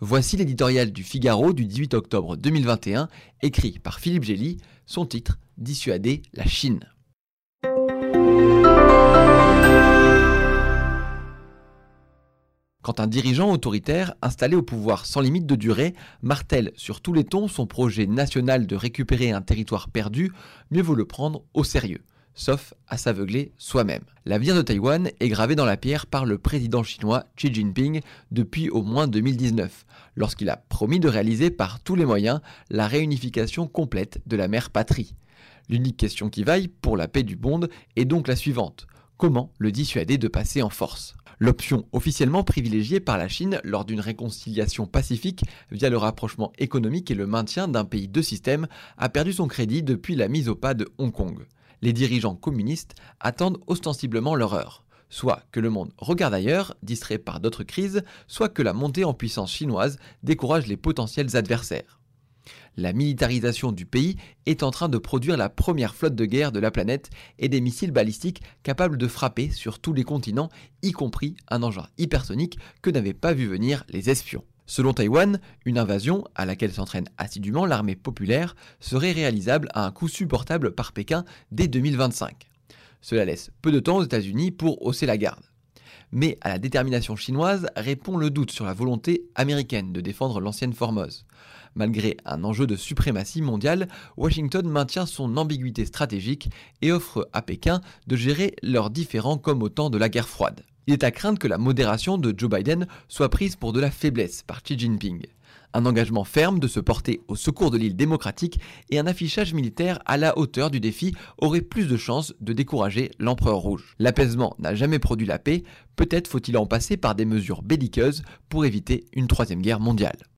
Voici l'éditorial du Figaro du 18 octobre 2021, écrit par Philippe Gély, son titre Dissuader la Chine. Quand un dirigeant autoritaire, installé au pouvoir sans limite de durée, martèle sur tous les tons son projet national de récupérer un territoire perdu, mieux vaut le prendre au sérieux sauf à s'aveugler soi-même. L'avenir de Taïwan est gravé dans la pierre par le président chinois Xi Jinping depuis au moins 2019, lorsqu'il a promis de réaliser par tous les moyens la réunification complète de la mère patrie. L'unique question qui vaille pour la paix du monde est donc la suivante. Comment le dissuader de passer en force? L'option officiellement privilégiée par la Chine lors d'une réconciliation pacifique via le rapprochement économique et le maintien d'un pays de système a perdu son crédit depuis la mise au pas de Hong Kong les dirigeants communistes attendent ostensiblement leur heure. Soit que le monde regarde ailleurs, distrait par d'autres crises, soit que la montée en puissance chinoise décourage les potentiels adversaires. La militarisation du pays est en train de produire la première flotte de guerre de la planète et des missiles balistiques capables de frapper sur tous les continents, y compris un engin hypersonique que n'avaient pas vu venir les espions. Selon Taïwan, une invasion, à laquelle s'entraîne assidûment l'armée populaire, serait réalisable à un coût supportable par Pékin dès 2025. Cela laisse peu de temps aux États-Unis pour hausser la garde. Mais à la détermination chinoise répond le doute sur la volonté américaine de défendre l'ancienne Formose. Malgré un enjeu de suprématie mondiale, Washington maintient son ambiguïté stratégique et offre à Pékin de gérer leurs différends comme au temps de la guerre froide il est à craindre que la modération de Joe Biden soit prise pour de la faiblesse par Xi Jinping. Un engagement ferme de se porter au secours de l'île démocratique et un affichage militaire à la hauteur du défi auraient plus de chances de décourager l'empereur rouge. L'apaisement n'a jamais produit la paix, peut-être faut-il en passer par des mesures belliqueuses pour éviter une troisième guerre mondiale.